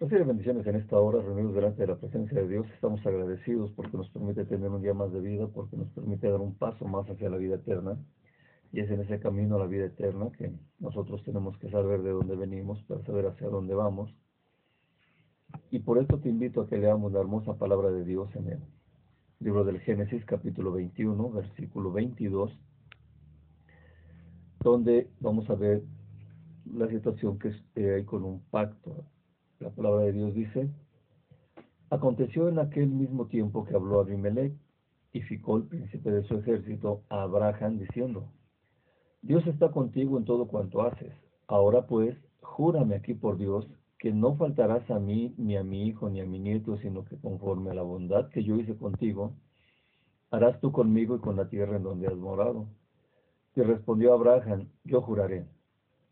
Recibe bendiciones en esta hora, reunidos delante de la presencia de Dios. Estamos agradecidos porque nos permite tener un día más de vida, porque nos permite dar un paso más hacia la vida eterna. Y es en ese camino a la vida eterna que nosotros tenemos que saber de dónde venimos para saber hacia dónde vamos. Y por esto te invito a que leamos la hermosa palabra de Dios en el libro del Génesis, capítulo 21, versículo 22, donde vamos a ver la situación que hay con un pacto la palabra de Dios dice, aconteció en aquel mismo tiempo que habló Abimelech y ficó el príncipe de su ejército a Abraham diciendo, Dios está contigo en todo cuanto haces. Ahora pues, júrame aquí por Dios que no faltarás a mí, ni a mi hijo, ni a mi nieto, sino que conforme a la bondad que yo hice contigo, harás tú conmigo y con la tierra en donde has morado. Y respondió Abraham, yo juraré.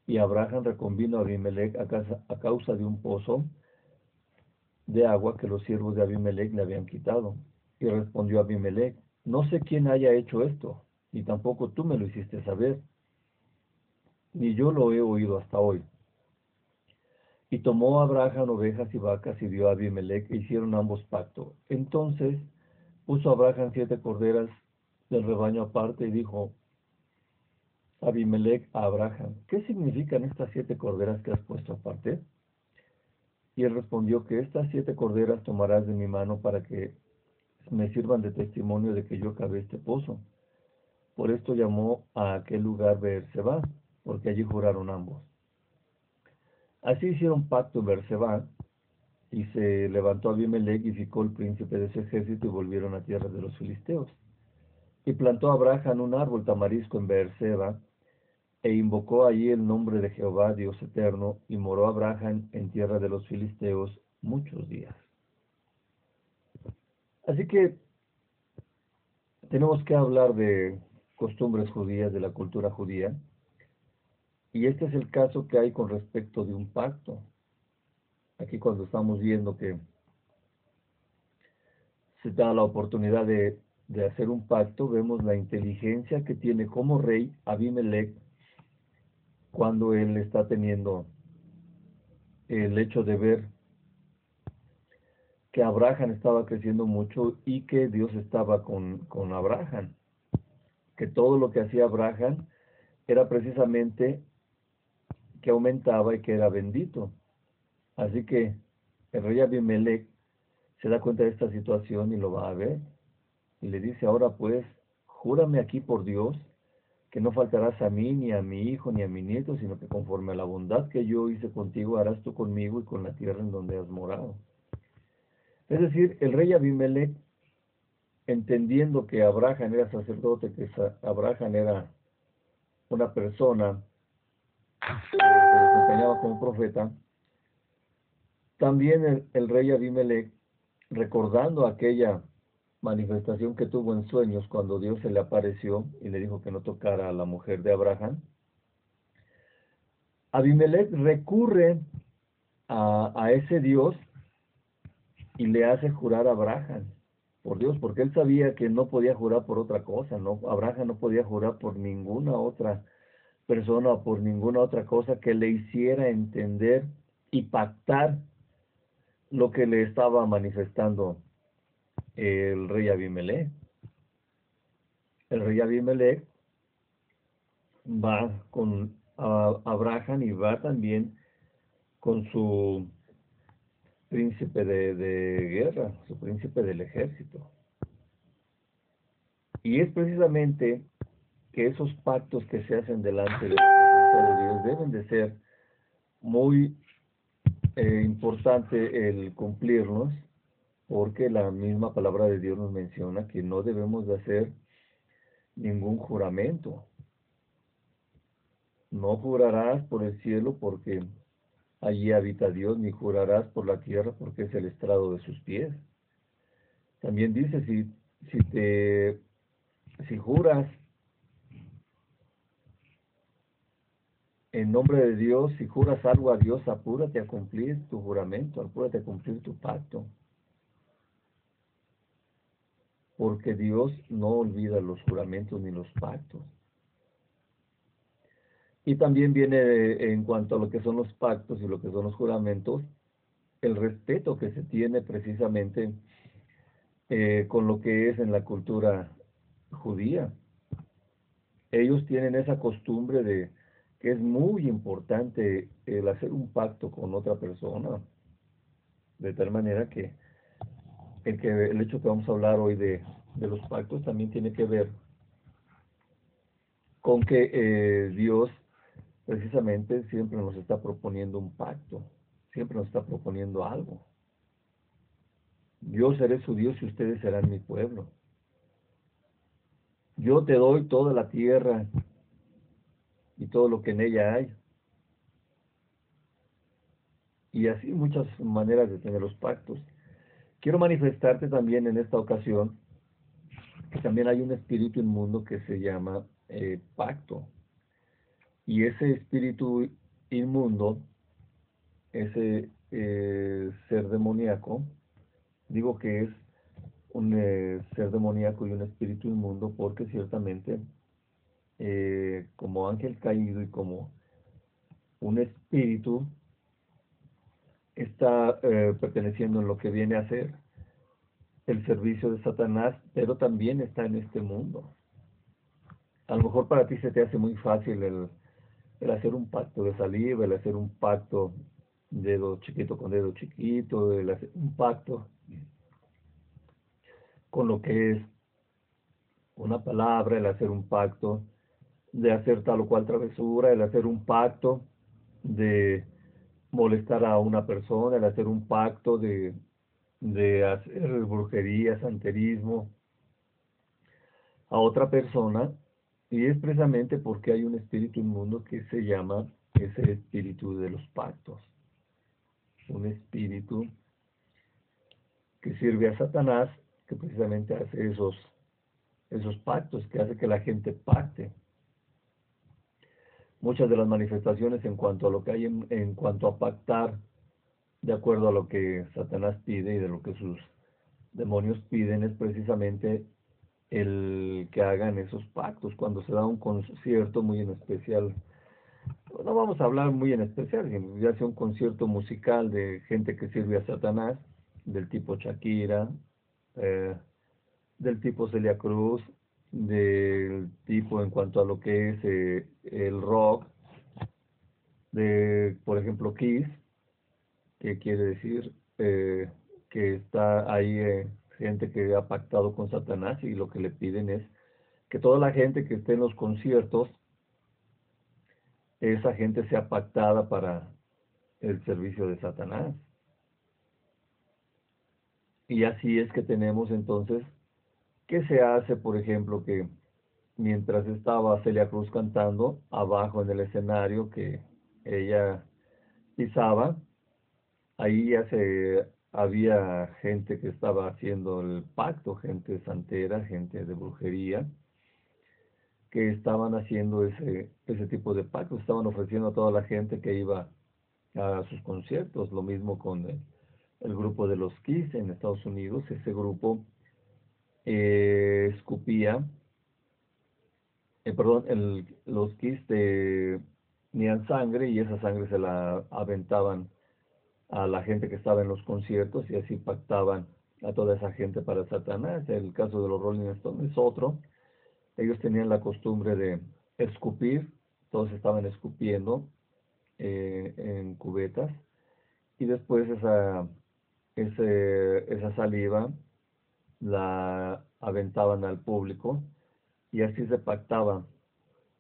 Y Abraham reconvino a Abimelech a, causa de un pozo de agua que los siervos de Abimelech le habían quitado. Y respondió Abimelech, no sé quién haya hecho esto, ni tampoco tú me lo hiciste saber, ni yo lo he oído hasta hoy. Y tomó Abraham ovejas y vacas y dio a Abimelech e hicieron ambos pacto. Entonces puso Abraham siete corderas del rebaño aparte y dijo, Abimelech a Abraham, ¿qué significan estas siete corderas que has puesto aparte? Y él respondió que estas siete corderas tomarás de mi mano para que me sirvan de testimonio de que yo cavé este pozo. Por esto llamó a aquel lugar Beerseba, porque allí juraron ambos. Así hicieron pacto en Beerseba, y se levantó Abimelech y ficó el príncipe de ese ejército y volvieron a tierra de los filisteos. Y plantó Abraham un árbol tamarisco en Beerseba, e invocó allí el nombre de Jehová, Dios eterno, y moró Abraham en tierra de los filisteos muchos días. Así que tenemos que hablar de costumbres judías, de la cultura judía, y este es el caso que hay con respecto de un pacto. Aquí cuando estamos viendo que se da la oportunidad de, de hacer un pacto, vemos la inteligencia que tiene como rey Abimelech cuando él está teniendo el hecho de ver que Abraham estaba creciendo mucho y que Dios estaba con, con Abraham, que todo lo que hacía Abraham era precisamente que aumentaba y que era bendito. Así que el rey Abimelech se da cuenta de esta situación y lo va a ver. Y le dice, ahora pues, júrame aquí por Dios que no faltarás a mí, ni a mi hijo, ni a mi nieto, sino que conforme a la bondad que yo hice contigo, harás tú conmigo y con la tierra en donde has morado. Es decir, el rey Abimelech, entendiendo que Abraham era sacerdote, que Abraham era una persona que se desempeñaba como profeta, también el, el rey Abimelech, recordando aquella manifestación que tuvo en sueños cuando Dios se le apareció y le dijo que no tocara a la mujer de Abraham, Abimelech recurre a, ese Dios y le hace jurar a Abraham por Dios, porque él sabía que no podía jurar por otra cosa, no Abraham no podía jurar por ninguna otra persona o por ninguna otra cosa que le hiciera entender y pactar lo que le estaba manifestando el rey Abimelech. El rey Abimelech va con Abraham y va también con su príncipe de, guerra, su príncipe del ejército. Y es precisamente que esos pactos que se hacen delante de Dios deben de ser muy eh, importante el cumplirlos porque la misma palabra de Dios nos menciona que no debemos de hacer ningún juramento. No jurarás por el cielo porque allí habita Dios, ni jurarás por la tierra porque es el estrado de sus pies. También dice, si, si te, si juras en nombre de Dios, si juras algo a Dios, apúrate a cumplir tu juramento, apúrate a cumplir tu pacto porque Dios no olvida los juramentos ni los pactos. Y también viene en cuanto a lo que son los pactos y lo que son los juramentos, el respeto que se tiene precisamente eh, con lo que es en la cultura judía. Ellos tienen esa costumbre de que es muy importante el hacer un pacto con otra persona, de tal manera que el, que, el hecho que vamos a hablar hoy de, de los pactos también tiene que ver con que eh, Dios precisamente siempre nos está proponiendo un pacto, siempre nos está proponiendo algo. Yo seré su Dios y ustedes serán mi pueblo. Yo te doy toda la tierra y todo lo que en ella hay. Y así muchas maneras de tener los pactos. Quiero manifestarte también en esta ocasión que también hay un espíritu inmundo que se llama eh, pacto. Y ese espíritu inmundo, ese eh, ser demoníaco, digo que es un eh, ser demoníaco y un espíritu inmundo porque ciertamente como ángel caído y como un espíritu está perteneciendo en lo que viene a ser el servicio de Satanás, pero también está en este mundo. A lo mejor para ti se te hace muy fácil el, hacer un pacto de saliva, el hacer un pacto dedo chiquito con dedo chiquito, el hacer un pacto con lo que es una palabra, el hacer un pacto de hacer tal o cual travesura, el hacer un pacto de molestar a una persona, el hacer un pacto de de hacer brujería, santerismo a otra persona, y es precisamente porque hay un espíritu inmundo que se llama ese espíritu de los pactos. Un espíritu que sirve a Satanás, que precisamente hace esos, esos pactos, que hace que la gente pacte. Muchas de las manifestaciones en cuanto a lo que hay en, cuanto a pactar de acuerdo a lo que Satanás pide y de lo que sus demonios piden, es precisamente el que hagan esos pactos cuando se da un concierto muy en especial. No vamos a hablar muy en especial, ya sea un concierto musical de gente que sirve a Satanás, del tipo Shakira, eh, del tipo Celia Cruz, del tipo en cuanto a lo que es eh, el rock, de, por ejemplo, Kiss, que quiere decir eh, que está ahí eh, gente que ha pactado con Satanás y lo que le piden es que toda la gente que esté en los conciertos, esa gente sea pactada para el servicio de Satanás. Y así es que tenemos entonces, ¿qué se hace, por ejemplo, que mientras estaba Celia Cruz cantando abajo en el escenario que ella pisaba, ahí ya se había gente que estaba haciendo el pacto, gente santera, gente de brujería, que estaban haciendo ese, ese tipo de pacto, estaban ofreciendo a toda la gente que iba a sus conciertos, lo mismo con el, grupo de los Kiss en Estados Unidos, ese grupo eh, escupía, eh, perdón, los Kiss tenían sangre y esa sangre se la aventaban a la gente que estaba en los conciertos y así pactaban a toda esa gente para Satanás. El caso de los Rolling Stones es otro. Ellos tenían la costumbre de escupir, todos estaban escupiendo eh, en cubetas y después esa saliva la aventaban al público y así se pactaba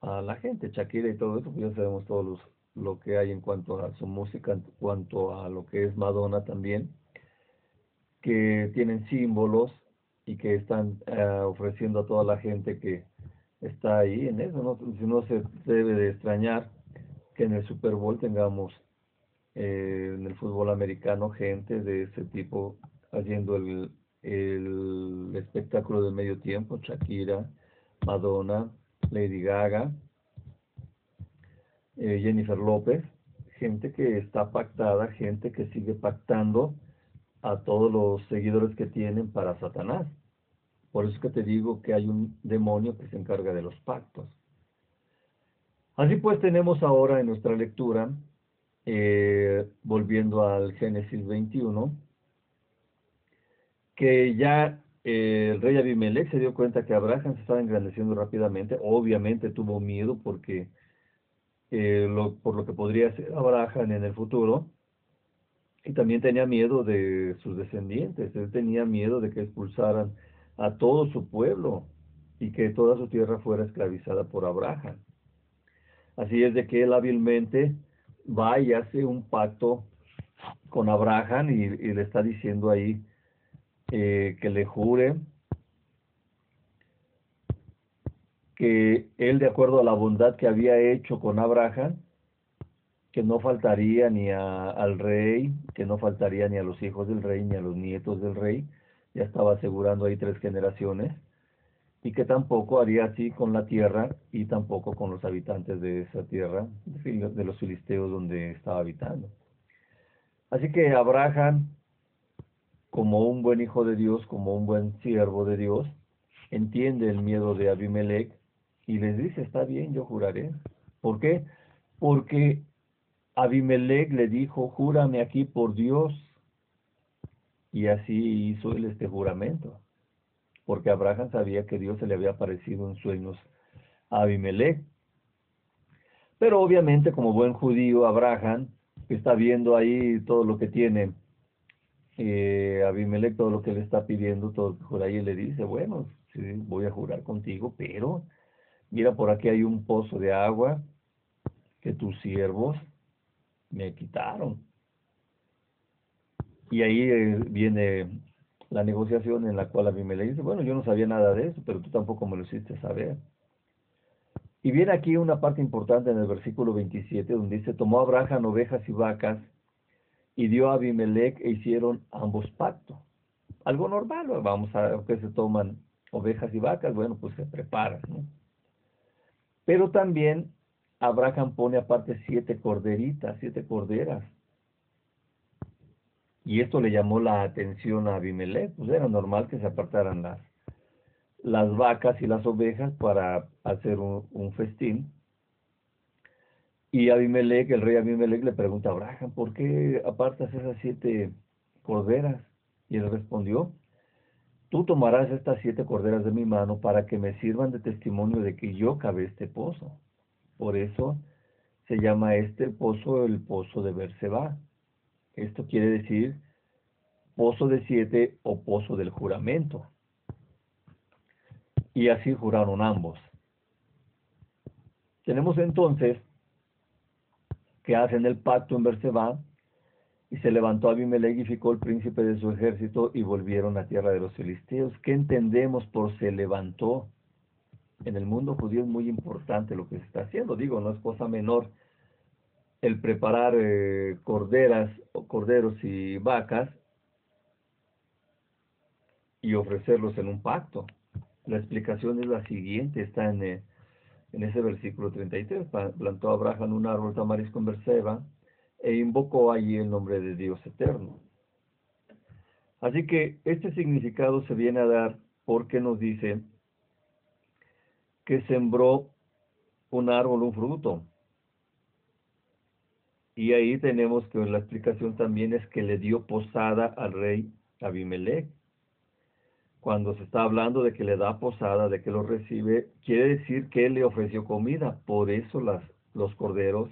a la gente, Shakira y todo eso, pues ya sabemos todos los lo que hay en cuanto a su música, en cuanto a lo que es Madonna también, que tienen símbolos y que están eh, ofreciendo a toda la gente que está ahí en eso. ¿no? Si no se debe de extrañar que en el Super Bowl tengamos eh, en el fútbol americano gente de ese tipo haciendo el, el espectáculo de medio tiempo, Shakira, Madonna, Lady Gaga, eh, Jennifer López, gente que está pactada, gente que sigue pactando a todos los seguidores que tienen para Satanás. Por eso es que te digo que hay un demonio que se encarga de los pactos. Así pues tenemos ahora en nuestra lectura eh, volviendo al Génesis 21, que ya eh, el rey Abimelech se dio cuenta que Abraham se estaba engrandeciendo rápidamente, obviamente tuvo miedo porque eh, lo, por lo que podría ser Abraham en el futuro, y también tenía miedo de sus descendientes, él tenía miedo de que expulsaran a todo su pueblo y que toda su tierra fuera esclavizada por Abraham. Así es de que él hábilmente va y hace un pacto con Abraham y, le está diciendo ahí eh, que le jure que él, de acuerdo a la bondad que había hecho con Abraham, que no faltaría ni al rey, que no faltaría ni a los hijos del rey, ni a los nietos del rey, ya estaba asegurando ahí tres generaciones, y que tampoco haría así con la tierra y tampoco con los habitantes de esa tierra, de los filisteos donde estaba habitando. Así que Abraham, como un buen hijo de Dios, como un buen siervo de Dios, entiende el miedo de Abimelech y les dice, está bien, yo juraré. ¿Por qué? Porque Abimelech le dijo, júrame aquí por Dios. Y así hizo él este juramento porque Abraham sabía que Dios se le había aparecido en sueños a Abimelech. Pero obviamente como buen judío, Abraham está viendo ahí todo lo que tiene eh, Abimelech, todo lo que le está pidiendo, todo lo que jura y le dice, bueno, sí, voy a jurar contigo, pero mira, por aquí hay un pozo de agua que tus siervos me quitaron. Y ahí eh, viene la negociación en la cual le dice, bueno, yo no sabía nada de eso, pero tú tampoco me lo hiciste saber. Y viene aquí una parte importante en el versículo 27, donde dice, tomó Abraham ovejas y vacas, y dio a Abimelech e hicieron ambos pacto. Algo normal, vamos a ver que se toman ovejas y vacas, bueno, pues se preparan, ¿no? Pero también Abraham pone aparte siete corderitas, siete corderas, y esto le llamó la atención a Abimelech, pues era normal que se apartaran las, las vacas y las ovejas para hacer un, festín. Y Abimelech, el rey Abimelech, le pregunta a Abraham, ¿por qué apartas esas siete corderas? Y él respondió, tú tomarás estas siete corderas de mi mano para que me sirvan de testimonio de que yo cavé este pozo. Por eso se llama este pozo el pozo de Berseba. Esto quiere decir pozo de siete o pozo del juramento. Y así juraron ambos. Tenemos entonces que hacen el pacto en Berseba y se levantó Abimelech y ficó el príncipe de su ejército y volvieron a tierra de los filisteos. ¿Qué entendemos por se levantó? En el mundo judío es muy importante lo que se está haciendo. Digo, no es cosa menor el preparar eh, corderas corderos y vacas y ofrecerlos en un pacto. La explicación es la siguiente, está en, eh, en ese versículo 33. Plantó Abraham un árbol tamarisco en Berseba e invocó allí el nombre de Dios eterno. Así que este significado se viene a dar porque nos dice que sembró un árbol, un fruto. Y ahí tenemos que la explicación también es que le dio posada al rey Abimelech. Cuando se está hablando de que le da posada, de que lo recibe, quiere decir que le ofreció comida. Por eso las, los corderos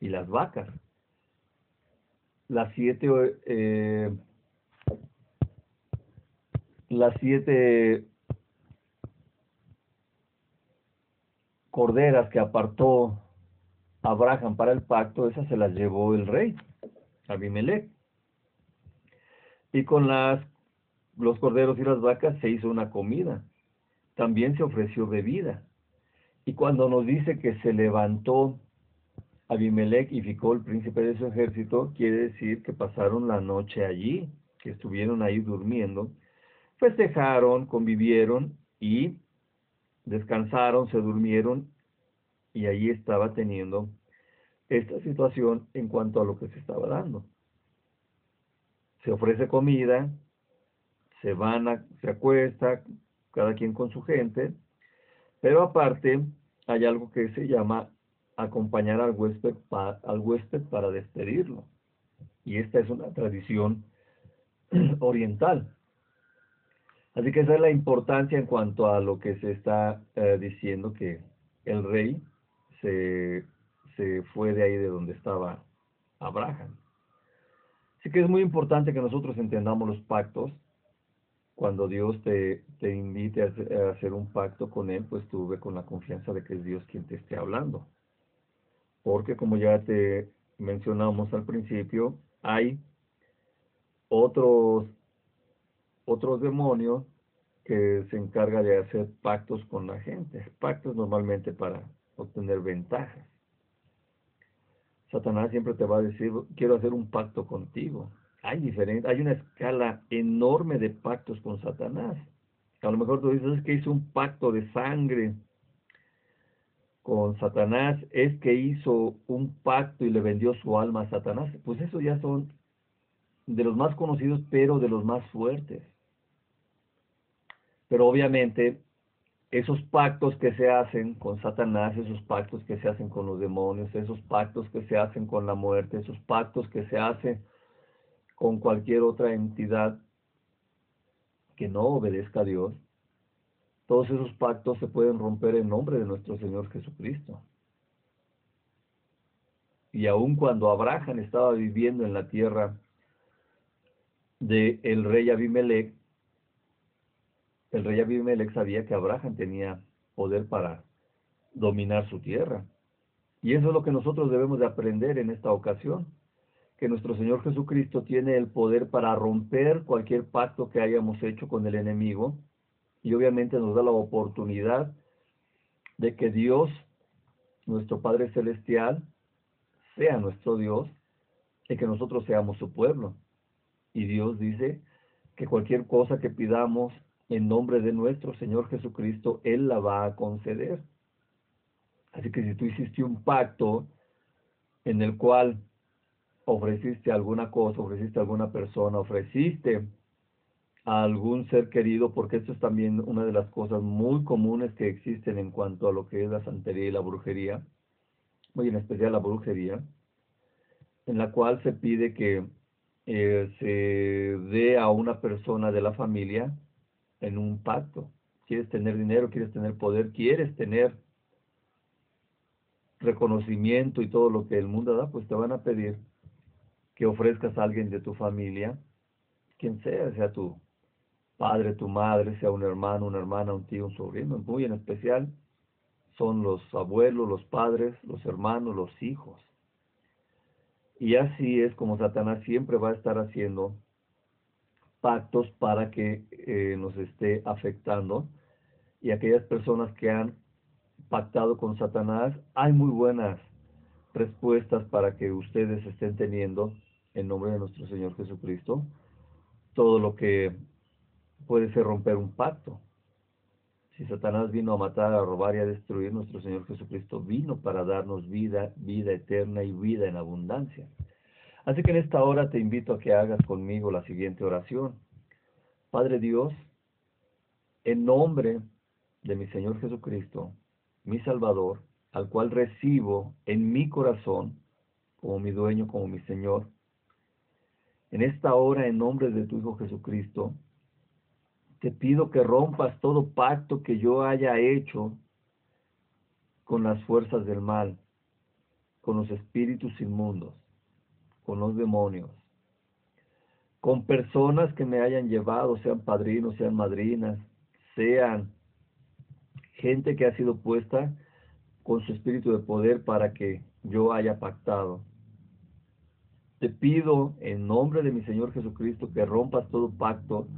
y las vacas. Las siete, eh, las siete corderas que apartó Abraham para el pacto, esas se las llevó el rey, Abimelech. Y con las, los corderos y las vacas se hizo una comida. También se ofreció bebida. Y cuando nos dice que se levantó Abimelech y ficó el príncipe de su ejército, quiere decir que pasaron la noche allí, que estuvieron ahí durmiendo, festejaron, convivieron y descansaron, se durmieron y ahí estaba teniendo esta situación en cuanto a lo que se estaba dando. Se ofrece comida, se van a, se acuesta, cada quien con su gente, pero aparte hay algo que se llama acompañar al huésped, al huésped para despedirlo. Y esta es una tradición oriental. Así que esa es la importancia en cuanto a lo que se está eh, diciendo que el rey se, se fue de ahí de donde estaba Abraham. Así que es muy importante que nosotros entendamos los pactos. Cuando Dios te, te invite a hacer un pacto con Él, pues tú ve con la confianza de que es Dios quien te esté hablando. Porque como ya te mencionamos al principio, hay otros, otros demonios que se encarga de hacer pactos con la gente, pactos normalmente para obtener ventajas. Satanás siempre te va a decir, quiero hacer un pacto contigo. Hay diferente, hay una escala enorme de pactos con Satanás. A lo mejor tú dices es que hizo un pacto de sangre con Satanás, es que hizo un pacto y le vendió su alma a Satanás. Pues eso ya son de los más conocidos, pero de los más fuertes. Pero obviamente esos pactos que se hacen con Satanás, esos pactos que se hacen con los demonios, esos pactos que se hacen con la muerte, esos pactos que se hacen con cualquier otra entidad que no obedezca a Dios, todos esos pactos se pueden romper en nombre de nuestro Señor Jesucristo. Y aun cuando Abraham estaba viviendo en la tierra del el rey Abimelech, el rey Abimelech sabía que Abraham tenía poder para dominar su tierra. Y eso es lo que nosotros debemos de aprender en esta ocasión, que nuestro Señor Jesucristo tiene el poder para romper cualquier pacto que hayamos hecho con el enemigo y obviamente nos da la oportunidad de que Dios, nuestro Padre Celestial, sea nuestro Dios y que nosotros seamos su pueblo. Y Dios dice que cualquier cosa que pidamos en nombre de nuestro Señor Jesucristo, Él la va a conceder. Así que si tú hiciste un pacto en el cual ofreciste alguna cosa, ofreciste a alguna persona, ofreciste a algún ser querido, porque esto es también una de las cosas muy comunes que existen en cuanto a lo que es la santería y la brujería, muy en especial la brujería, en la cual se pide que eh, se dé a una persona de la familia en un pacto. Quieres tener dinero, quieres tener poder, quieres tener reconocimiento y todo lo que el mundo da, pues te van a pedir que ofrezcas a alguien de tu familia, quien sea, sea tu padre, tu madre, sea un hermano, una hermana, un tío, un sobrino, muy en especial son los abuelos, los padres, los hermanos, los hijos. Y así es como Satanás siempre va a estar haciendo pactos para que eh, nos esté afectando. Y aquellas personas que han pactado con Satanás, hay muy buenas respuestas para que ustedes estén teniendo en nombre de nuestro Señor Jesucristo todo lo que puede ser romper un pacto. Si Satanás vino a matar, a robar y a destruir, nuestro Señor Jesucristo vino para darnos vida, vida eterna y vida en abundancia. Así que en esta hora te invito a que hagas conmigo la siguiente oración. Padre Dios, en nombre de mi Señor Jesucristo, mi Salvador, al cual recibo en mi corazón como mi dueño, como mi Señor, en esta hora, en nombre de tu Hijo Jesucristo, te pido que rompas todo pacto que yo haya hecho con las fuerzas del mal, con los espíritus inmundos con los demonios, con personas que me hayan llevado, sean padrinos, sean madrinas, sean gente que ha sido puesta con su espíritu de poder para que yo haya pactado. Te pido en nombre de mi Señor Jesucristo que rompas todo pacto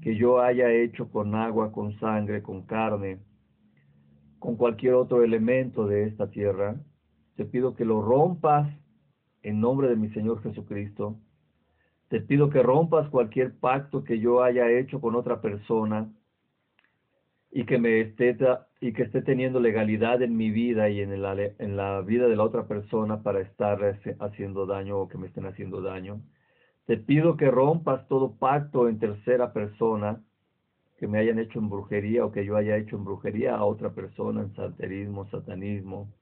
que yo haya hecho con agua, con sangre, con carne, con cualquier otro elemento de esta tierra. Te pido que lo rompas en nombre de mi Señor Jesucristo, te pido que rompas cualquier pacto que yo haya hecho con otra persona y que me esté y que esté teniendo legalidad en mi vida y en la, en la vida de la otra persona para estar haciendo daño o que me estén haciendo daño. Te pido que rompas todo pacto en tercera persona que me hayan hecho en brujería o que yo haya hecho en brujería a otra persona, en santerismo, satanismo,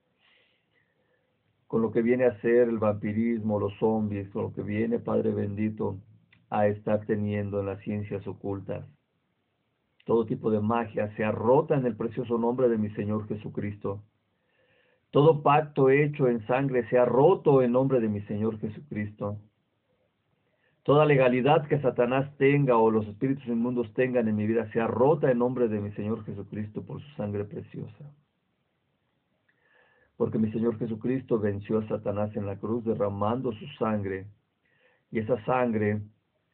con lo que viene a ser el vampirismo, los zombies, con lo que viene, Padre bendito, a estar teniendo en las ciencias ocultas. Todo tipo de magia sea rota en el precioso nombre de mi Señor Jesucristo. Todo pacto hecho en sangre sea roto en nombre de mi Señor Jesucristo. Toda legalidad que Satanás tenga o los espíritus inmundos tengan en mi vida sea rota en nombre de mi Señor Jesucristo por su sangre preciosa porque mi Señor Jesucristo venció a Satanás en la cruz derramando su sangre, y esa sangre,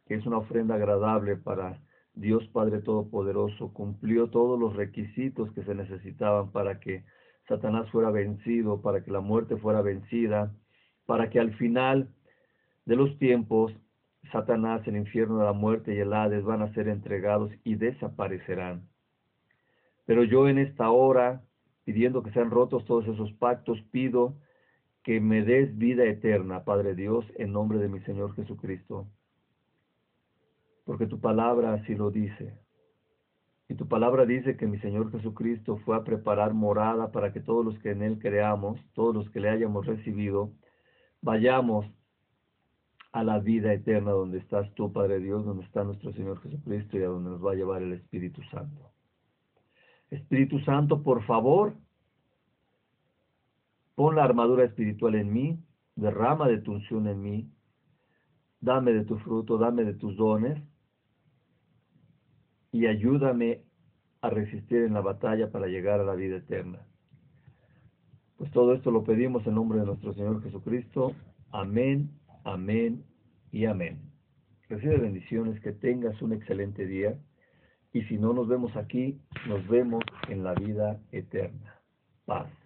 que es una ofrenda agradable para Dios Padre Todopoderoso, cumplió todos los requisitos que se necesitaban para que Satanás fuera vencido, para que la muerte fuera vencida, para que al final de los tiempos Satanás, el infierno de la muerte y el Hades van a ser entregados y desaparecerán. Pero yo en esta hora pidiendo que sean rotos todos esos pactos, pido que me des vida eterna, Padre Dios, en nombre de mi Señor Jesucristo. Porque tu palabra así lo dice. Y tu palabra dice que mi Señor Jesucristo fue a preparar morada para que todos los que en Él creamos, todos los que le hayamos recibido, vayamos a la vida eterna donde estás tú, Padre Dios, donde está nuestro Señor Jesucristo y a donde nos va a llevar el Espíritu Santo. Espíritu Santo, por favor, pon la armadura espiritual en mí, derrama de tu unción en mí, dame de tu fruto, dame de tus dones y ayúdame a resistir en la batalla para llegar a la vida eterna. Pues todo esto lo pedimos en nombre de nuestro Señor Jesucristo. Amén, amén y amén. Recibe bendiciones, que tengas un excelente día. Y si no nos vemos aquí, nos vemos en la vida eterna. Paz.